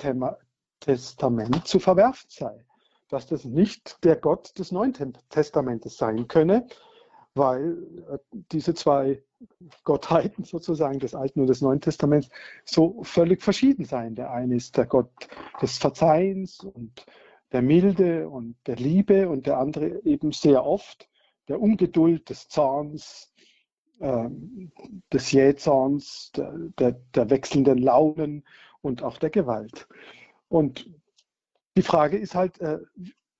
Testament zu verwerfen sei, dass das nicht der Gott des Neuen Testamentes sein könne, weil äh, diese zwei Gottheiten sozusagen des Alten und des Neuen Testaments so völlig verschieden seien. Der eine ist der Gott des Verzeihens und der Milde und der Liebe und der andere eben sehr oft der Ungeduld, des Zorns, äh, des Jähzorns, der, der, der wechselnden Launen und auch der Gewalt. Und die Frage ist halt, äh,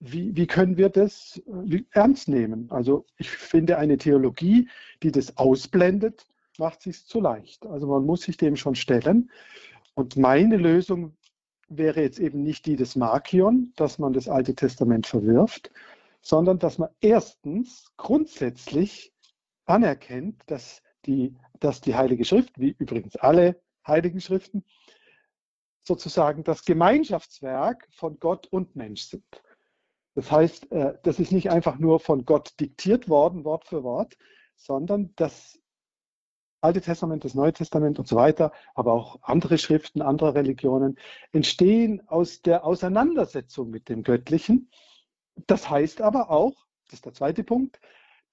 wie, wie können wir das äh, ernst nehmen? Also ich finde, eine Theologie, die das ausblendet, macht sich zu leicht. Also man muss sich dem schon stellen. Und meine Lösung wäre jetzt eben nicht die des Markion, dass man das Alte Testament verwirft, sondern dass man erstens grundsätzlich anerkennt, dass die, dass die Heilige Schrift, wie übrigens alle Heiligen Schriften, sozusagen das Gemeinschaftswerk von Gott und Mensch sind. Das heißt, äh, das ist nicht einfach nur von Gott diktiert worden, Wort für Wort, sondern das Alte Testament, das Neue Testament und so weiter, aber auch andere Schriften anderer Religionen entstehen aus der Auseinandersetzung mit dem Göttlichen. Das heißt aber auch, das ist der zweite Punkt,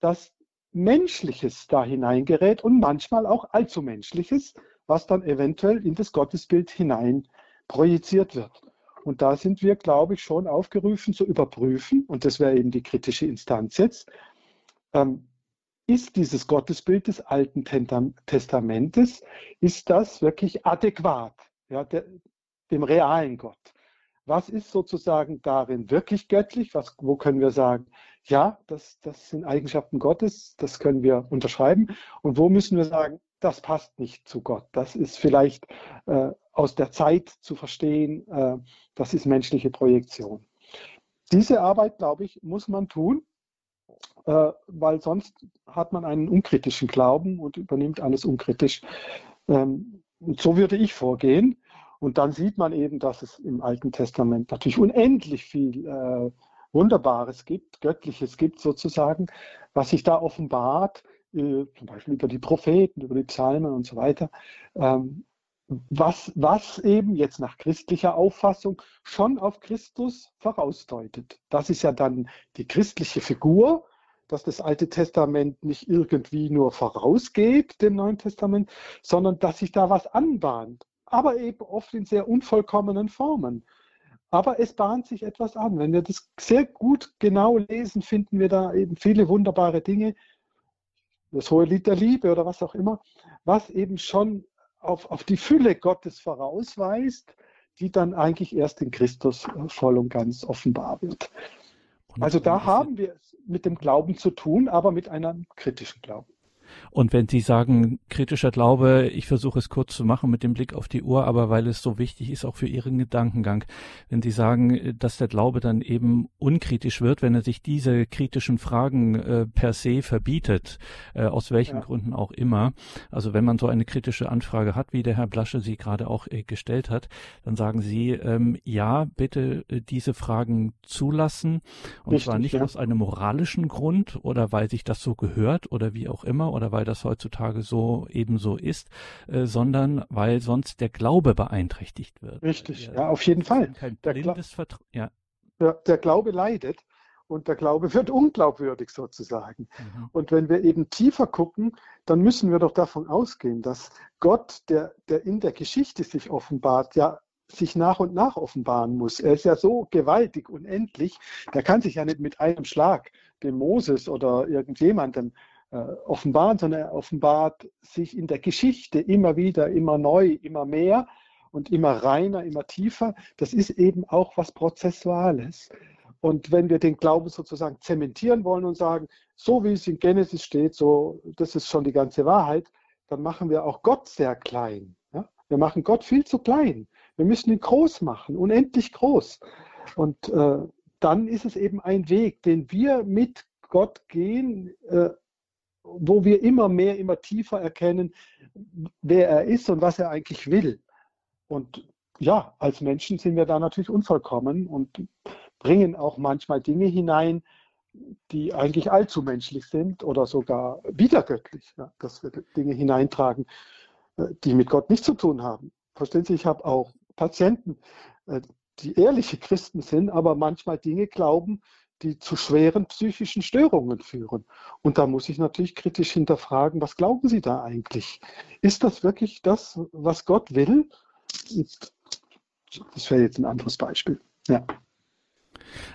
dass Menschliches da hineingerät und manchmal auch allzu Menschliches, was dann eventuell in das Gottesbild hinein projiziert wird. Und da sind wir, glaube ich, schon aufgerufen zu überprüfen, und das wäre eben die kritische Instanz jetzt, ähm, ist dieses Gottesbild des Alten Testamentes, ist das wirklich adäquat ja, der, dem realen Gott? Was ist sozusagen darin wirklich göttlich? Was, wo können wir sagen, ja, das, das sind Eigenschaften Gottes, das können wir unterschreiben. Und wo müssen wir sagen, das passt nicht zu Gott. Das ist vielleicht äh, aus der Zeit zu verstehen, äh, das ist menschliche Projektion. Diese Arbeit, glaube ich, muss man tun, äh, weil sonst hat man einen unkritischen Glauben und übernimmt alles unkritisch. Ähm, und so würde ich vorgehen. Und dann sieht man eben, dass es im Alten Testament natürlich unendlich viel äh, Wunderbares gibt, Göttliches gibt sozusagen, was sich da offenbart, äh, zum Beispiel über die Propheten, über die Psalmen und so weiter. Ähm, was, was eben jetzt nach christlicher Auffassung schon auf Christus vorausdeutet. Das ist ja dann die christliche Figur, dass das Alte Testament nicht irgendwie nur vorausgeht dem Neuen Testament, sondern dass sich da was anbahnt, aber eben oft in sehr unvollkommenen Formen. Aber es bahnt sich etwas an. Wenn wir das sehr gut genau lesen, finden wir da eben viele wunderbare Dinge, das hohe Lied der Liebe oder was auch immer, was eben schon auf, auf die Fülle Gottes vorausweist, die dann eigentlich erst in Christus äh, voll und ganz offenbar wird. Also da haben wir es mit dem Glauben zu tun, aber mit einem kritischen Glauben. Und wenn Sie sagen, kritischer Glaube, ich versuche es kurz zu machen mit dem Blick auf die Uhr, aber weil es so wichtig ist, auch für Ihren Gedankengang, wenn Sie sagen, dass der Glaube dann eben unkritisch wird, wenn er sich diese kritischen Fragen äh, per se verbietet, äh, aus welchen ja. Gründen auch immer, also wenn man so eine kritische Anfrage hat, wie der Herr Blasche sie gerade auch äh, gestellt hat, dann sagen Sie, ähm, ja, bitte äh, diese Fragen zulassen und Richtig, zwar nicht ja. aus einem moralischen Grund oder weil sich das so gehört oder wie auch immer oder weil das heutzutage so ebenso ist, äh, sondern weil sonst der Glaube beeinträchtigt wird. Richtig, ja, auf jeden Fall. Kein der, Gla ja. der, der Glaube leidet und der Glaube wird unglaubwürdig sozusagen. Mhm. Und wenn wir eben tiefer gucken, dann müssen wir doch davon ausgehen, dass Gott, der, der in der Geschichte sich offenbart, ja sich nach und nach offenbaren muss. Er ist ja so gewaltig, unendlich, der kann sich ja nicht mit einem Schlag dem Moses oder irgendjemandem äh, offenbaren, sondern er offenbart sich in der Geschichte immer wieder, immer neu, immer mehr und immer reiner, immer tiefer. Das ist eben auch was Prozessuales. Und wenn wir den Glauben sozusagen zementieren wollen und sagen, so wie es in Genesis steht, so, das ist schon die ganze Wahrheit, dann machen wir auch Gott sehr klein. Ja? Wir machen Gott viel zu klein. Wir müssen ihn groß machen, unendlich groß. Und äh, dann ist es eben ein Weg, den wir mit Gott gehen, äh, wo wir immer mehr, immer tiefer erkennen, wer er ist und was er eigentlich will. Und ja, als Menschen sind wir da natürlich unvollkommen und bringen auch manchmal Dinge hinein, die eigentlich allzu menschlich sind oder sogar wiedergöttlich, ja, dass wir Dinge hineintragen, äh, die mit Gott nichts zu tun haben. Verstehen Sie, ich habe auch Patienten, äh, die ehrliche Christen sind, aber manchmal Dinge glauben, die zu schweren psychischen Störungen führen. Und da muss ich natürlich kritisch hinterfragen, was glauben Sie da eigentlich? Ist das wirklich das, was Gott will? Das wäre jetzt ein anderes Beispiel. Ja.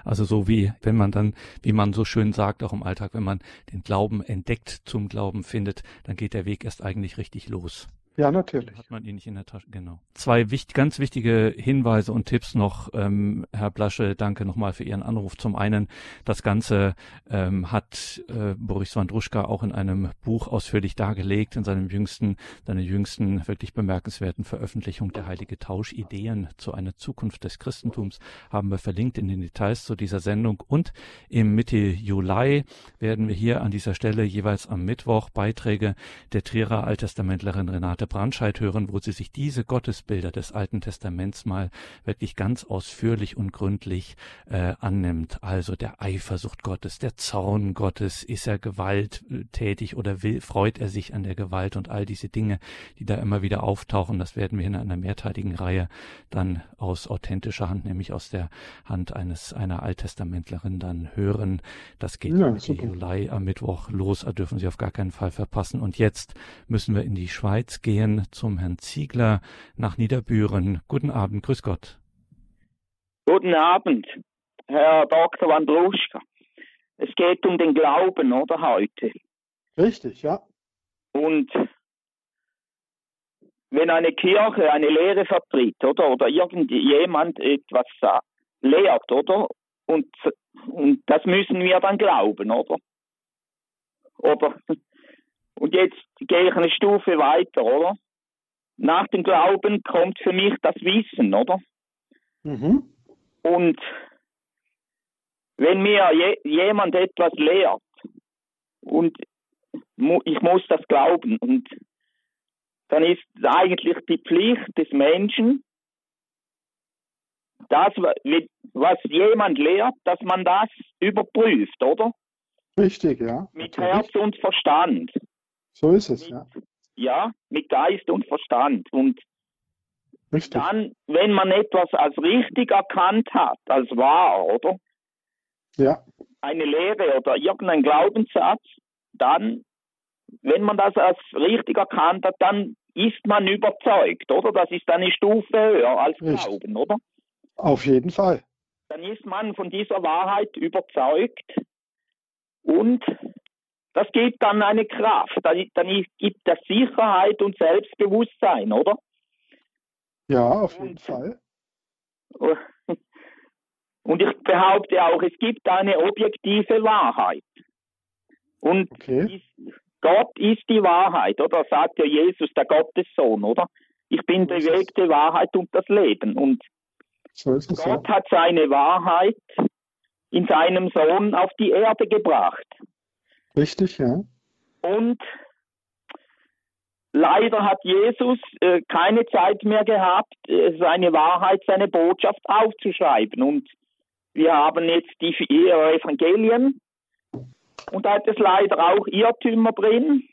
Also so wie, wenn man dann, wie man so schön sagt, auch im Alltag, wenn man den Glauben entdeckt, zum Glauben findet, dann geht der Weg erst eigentlich richtig los. Ja, natürlich. Hat man ihn nicht in der Tasche, genau. Zwei wichtig, ganz wichtige Hinweise und Tipps noch, ähm, Herr Blasche, danke nochmal für Ihren Anruf. Zum einen, das Ganze ähm, hat äh, Boris Wandruschka auch in einem Buch ausführlich dargelegt, in seinem jüngsten, seiner jüngsten wirklich bemerkenswerten Veröffentlichung der Heilige Tausch, Ideen zu einer Zukunft des Christentums, haben wir verlinkt in den Details zu dieser Sendung. Und im Mitte Juli werden wir hier an dieser Stelle jeweils am Mittwoch Beiträge der Trierer Alttestamentlerin Renate Renate Brandscheid hören, wo sie sich diese Gottesbilder des Alten Testaments mal wirklich ganz ausführlich und gründlich äh, annimmt. Also der Eifersucht Gottes, der Zorn Gottes, ist er gewalttätig oder will, freut er sich an der Gewalt und all diese Dinge, die da immer wieder auftauchen, das werden wir in einer mehrteiligen Reihe dann aus authentischer Hand, nämlich aus der Hand eines einer Alttestamentlerin dann hören. Das geht ja, mit Juli am Mittwoch los, dürfen Sie auf gar keinen Fall verpassen. Und jetzt müssen wir in die Schweiz gehen gehen zum Herrn Ziegler nach Niederbüren. Guten Abend, grüß Gott. Guten Abend, Herr Dr. Wandruschka. Es geht um den Glauben, oder heute? Richtig, ja. Und wenn eine Kirche eine Lehre vertritt, oder, oder irgendjemand etwas sagt, lehrt, oder? Und, und das müssen wir dann glauben, oder? Oder und jetzt gehe ich eine Stufe weiter, oder? Nach dem Glauben kommt für mich das Wissen, oder? Mhm. Und wenn mir je, jemand etwas lehrt und mu ich muss das glauben und dann ist eigentlich die Pflicht des Menschen, das, was jemand lehrt, dass man das überprüft, oder? Richtig, ja. Mit Herz und Verstand. So ist es, mit, ja. Ja, mit Geist und Verstand. Und richtig. dann, wenn man etwas als richtig erkannt hat, als wahr, oder? Ja. Eine Lehre oder irgendein Glaubenssatz, dann, wenn man das als richtig erkannt hat, dann ist man überzeugt, oder? Das ist eine Stufe höher als richtig. Glauben, oder? Auf jeden Fall. Dann ist man von dieser Wahrheit überzeugt und das gibt dann eine Kraft, dann, gibt das Sicherheit und Selbstbewusstsein, oder? Ja, auf jeden und, Fall. [laughs] Und ich behaupte auch, es gibt eine objektive Wahrheit. Und okay. Gott ist die Wahrheit, oder? Sagt ja Jesus, der Gottessohn, oder? Ich bin der Weg, die Wahrheit und das Leben. Und so Gott ja. hat seine Wahrheit in seinem Sohn auf die Erde gebracht. Richtig, ja. Und leider hat Jesus äh, keine Zeit mehr gehabt, äh, seine Wahrheit, seine Botschaft aufzuschreiben. Und wir haben jetzt die vier Evangelien und da hat es leider auch Irrtümer drin.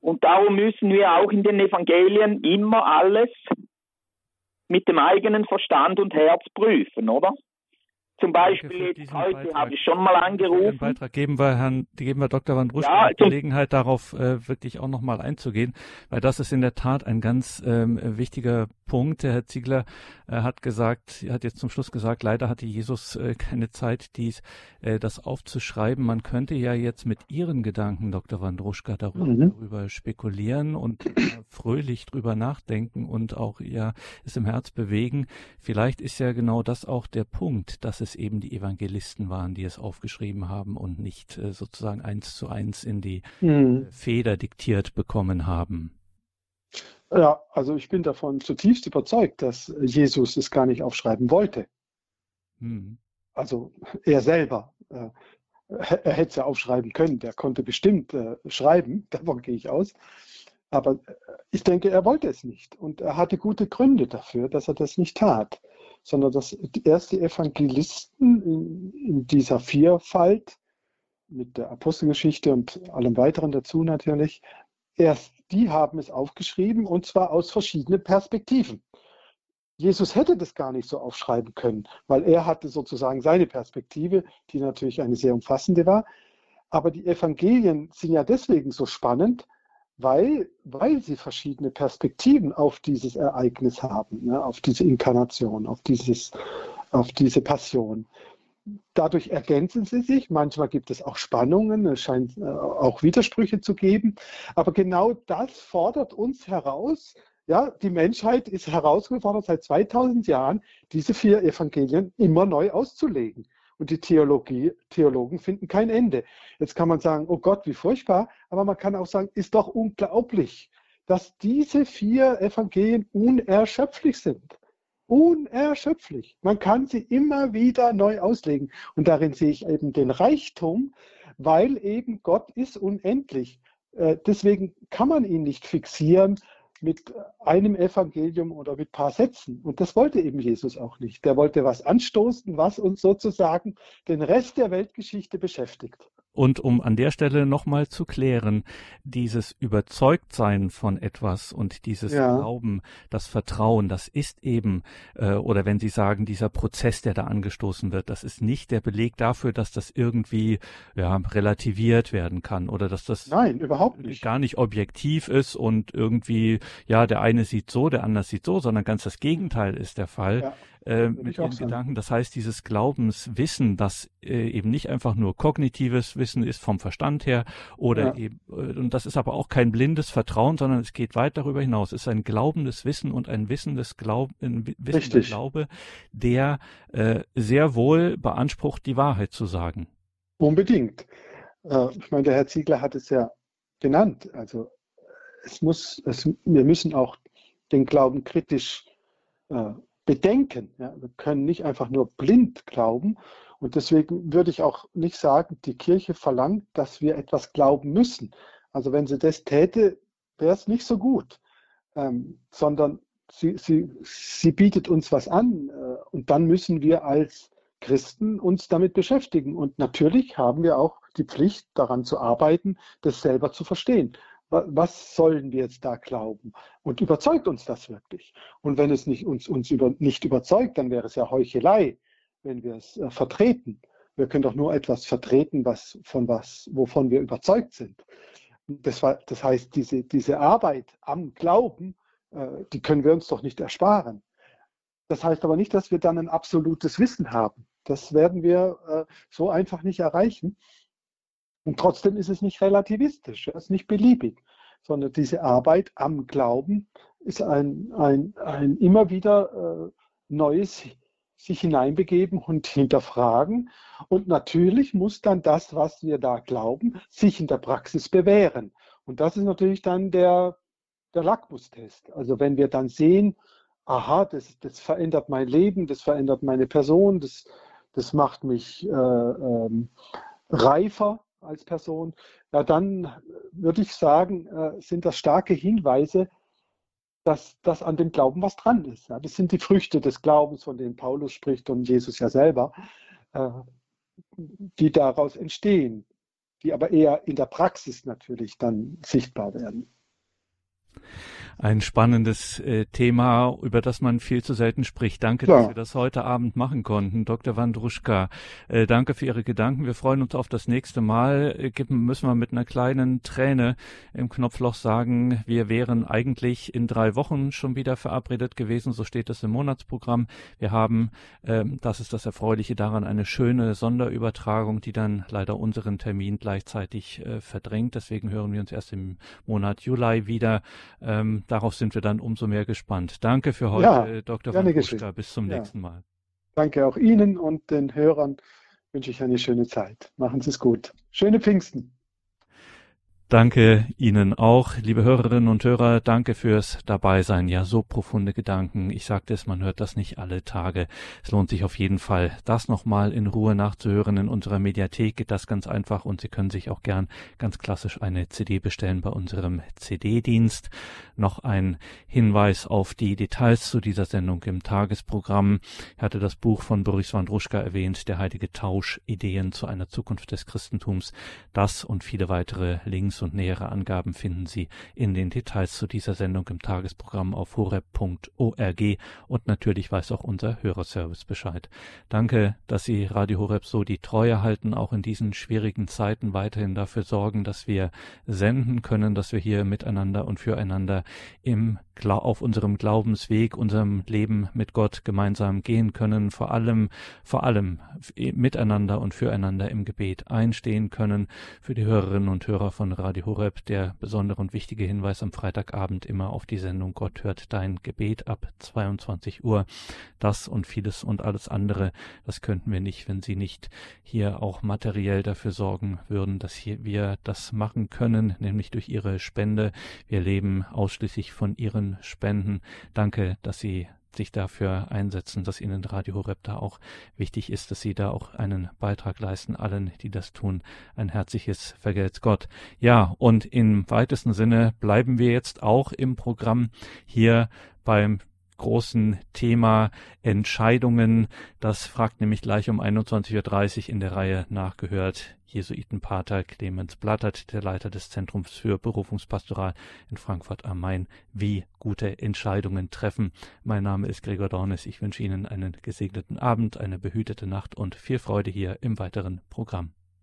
Und darum müssen wir auch in den Evangelien immer alles mit dem eigenen Verstand und Herz prüfen, oder? Zum Beispiel jetzt heute habe ich schon mal angerufen. Den Beitrag geben wir Herrn, geben wir Dr. Van Druschka ja, Gelegenheit darauf äh, wirklich auch nochmal einzugehen, weil das ist in der Tat ein ganz ähm, wichtiger Punkt. Der Herr Ziegler äh, hat gesagt, hat jetzt zum Schluss gesagt, leider hatte Jesus äh, keine Zeit, dies, äh, das aufzuschreiben. Man könnte ja jetzt mit Ihren Gedanken, Dr. Van Druschka, darüber, mhm. darüber spekulieren und [clears throat] fröhlich drüber nachdenken und auch ja es im Herz bewegen. Vielleicht ist ja genau das auch der Punkt, dass es es eben die Evangelisten waren, die es aufgeschrieben haben und nicht äh, sozusagen eins zu eins in die mhm. Feder diktiert bekommen haben. Ja, also ich bin davon zutiefst überzeugt, dass Jesus es gar nicht aufschreiben wollte. Mhm. Also er selber. Äh, er hätte es ja aufschreiben können, der konnte bestimmt äh, schreiben, [laughs] davon gehe ich aus. Aber äh, ich denke, er wollte es nicht. Und er hatte gute Gründe dafür, dass er das nicht tat sondern dass erst die Evangelisten in, in dieser Vielfalt mit der Apostelgeschichte und allem weiteren dazu natürlich, erst die haben es aufgeschrieben und zwar aus verschiedenen Perspektiven. Jesus hätte das gar nicht so aufschreiben können, weil er hatte sozusagen seine Perspektive, die natürlich eine sehr umfassende war. Aber die Evangelien sind ja deswegen so spannend, weil, weil sie verschiedene Perspektiven auf dieses Ereignis haben, ne, auf diese Inkarnation, auf, dieses, auf diese Passion. Dadurch ergänzen sie sich, manchmal gibt es auch Spannungen, es scheint äh, auch Widersprüche zu geben, aber genau das fordert uns heraus, ja, die Menschheit ist herausgefordert, seit 2000 Jahren diese vier Evangelien immer neu auszulegen und die Theologie, Theologen finden kein Ende. Jetzt kann man sagen, oh Gott, wie furchtbar, aber man kann auch sagen, ist doch unglaublich, dass diese vier Evangelien unerschöpflich sind. Unerschöpflich. Man kann sie immer wieder neu auslegen. Und darin sehe ich eben den Reichtum, weil eben Gott ist unendlich. Äh, deswegen kann man ihn nicht fixieren mit einem Evangelium oder mit ein paar Sätzen. Und das wollte eben Jesus auch nicht. Der wollte was anstoßen, was uns sozusagen den Rest der Weltgeschichte beschäftigt. Und um an der Stelle nochmal zu klären, dieses Überzeugtsein von etwas und dieses ja. Glauben, das Vertrauen, das ist eben, äh, oder wenn Sie sagen, dieser Prozess, der da angestoßen wird, das ist nicht der Beleg dafür, dass das irgendwie ja, relativiert werden kann oder dass das Nein, überhaupt nicht. gar nicht objektiv ist und irgendwie, ja, der eine sieht so, der andere sieht so, sondern ganz das Gegenteil ist der Fall. Ja äh, mit ihren Gedanken. Das heißt, dieses Glaubenswissen, das äh, eben nicht einfach nur kognitives Wissen ist vom Verstand her oder ja. eben, äh, und das ist aber auch kein blindes Vertrauen, sondern es geht weit darüber hinaus. Es ist ein glaubendes Wissen und ein wissendes Glaub, ein wissender Glaube, der äh, sehr wohl beansprucht, die Wahrheit zu sagen. Unbedingt. Äh, ich meine, der Herr Ziegler hat es ja genannt. Also es muss, es, wir müssen auch den Glauben kritisch äh, bedenken. Ja, wir können nicht einfach nur blind glauben. Und deswegen würde ich auch nicht sagen, die Kirche verlangt, dass wir etwas glauben müssen. Also wenn sie das täte, wäre es nicht so gut, ähm, sondern sie, sie, sie bietet uns was an äh, und dann müssen wir als Christen uns damit beschäftigen. Und natürlich haben wir auch die Pflicht, daran zu arbeiten, das selber zu verstehen was sollen wir jetzt da glauben? Und überzeugt uns das wirklich? Und wenn es nicht, uns, uns über, nicht überzeugt, dann wäre es ja Heuchelei, wenn wir es äh, vertreten. Wir können doch nur etwas vertreten, was, von was, wovon wir überzeugt sind. Das, war, das heißt, diese, diese Arbeit am Glauben, äh, die können wir uns doch nicht ersparen. Das heißt aber nicht, dass wir dann ein absolutes Wissen haben. Das werden wir äh, so einfach nicht erreichen. Und trotzdem ist es nicht relativistisch, es ist nicht beliebig, sondern diese Arbeit am Glauben ist ein, ein, ein immer wieder äh, neues sich hineinbegeben und hinterfragen. Und natürlich muss dann das, was wir da glauben, sich in der Praxis bewähren. Und das ist natürlich dann der, der Lackmustest. Also wenn wir dann sehen, aha, das, das verändert mein Leben, das verändert meine Person, das, das macht mich äh, ähm, reifer als Person, ja, dann würde ich sagen, äh, sind das starke Hinweise, dass, dass an dem Glauben was dran ist. Ja. Das sind die Früchte des Glaubens, von denen Paulus spricht und Jesus ja selber, äh, die daraus entstehen, die aber eher in der Praxis natürlich dann sichtbar werden ein spannendes äh, Thema, über das man viel zu selten spricht. Danke, Klar. dass wir das heute Abend machen konnten. Dr. Wandruschka, äh, danke für Ihre Gedanken. Wir freuen uns auf das nächste Mal. Äh, müssen wir mit einer kleinen Träne im Knopfloch sagen, wir wären eigentlich in drei Wochen schon wieder verabredet gewesen. So steht es im Monatsprogramm. Wir haben, äh, das ist das Erfreuliche daran, eine schöne Sonderübertragung, die dann leider unseren Termin gleichzeitig äh, verdrängt. Deswegen hören wir uns erst im Monat Juli wieder. Ähm, darauf sind wir dann umso mehr gespannt. Danke für heute, ja, Dr. Van Buschka. Bis zum ja. nächsten Mal. Danke auch Ihnen und den Hörern wünsche ich eine schöne Zeit. Machen Sie es gut. Schöne Pfingsten. Danke Ihnen auch, liebe Hörerinnen und Hörer. Danke fürs Dabeisein. Ja, so profunde Gedanken. Ich sagte es, man hört das nicht alle Tage. Es lohnt sich auf jeden Fall, das nochmal in Ruhe nachzuhören. In unserer Mediathek geht das ganz einfach und Sie können sich auch gern ganz klassisch eine CD bestellen bei unserem CD-Dienst. Noch ein Hinweis auf die Details zu dieser Sendung im Tagesprogramm. Ich hatte das Buch von Boris Wandruschka erwähnt, Der heilige Tausch, Ideen zu einer Zukunft des Christentums. Das und viele weitere Links und nähere Angaben finden Sie in den Details zu dieser Sendung im Tagesprogramm auf horeb.org und natürlich weiß auch unser Hörerservice Bescheid. Danke, dass Sie Radio Horeb so die Treue halten, auch in diesen schwierigen Zeiten weiterhin dafür sorgen, dass wir senden können, dass wir hier miteinander und füreinander im auf unserem Glaubensweg, unserem Leben mit Gott gemeinsam gehen können, vor allem, vor allem miteinander und füreinander im Gebet einstehen können. Für die Hörerinnen und Hörer von Radio Horeb der besondere und wichtige Hinweis am Freitagabend immer auf die Sendung Gott hört dein Gebet ab 22 Uhr. Das und vieles und alles andere, das könnten wir nicht, wenn Sie nicht hier auch materiell dafür sorgen würden, dass hier wir das machen können, nämlich durch Ihre Spende. Wir leben ausschließlich von Ihren Spenden. Danke, dass Sie sich dafür einsetzen, dass Ihnen Radio Horeb da auch wichtig ist, dass Sie da auch einen Beitrag leisten. Allen, die das tun, ein herzliches Vergelt's Gott. Ja, und im weitesten Sinne bleiben wir jetzt auch im Programm hier beim großen Thema Entscheidungen. Das fragt nämlich gleich um 21.30 Uhr in der Reihe nachgehört Jesuitenpater Clemens Blattert, der Leiter des Zentrums für Berufungspastoral in Frankfurt am Main, wie gute Entscheidungen treffen. Mein Name ist Gregor Dornes. Ich wünsche Ihnen einen gesegneten Abend, eine behütete Nacht und viel Freude hier im weiteren Programm.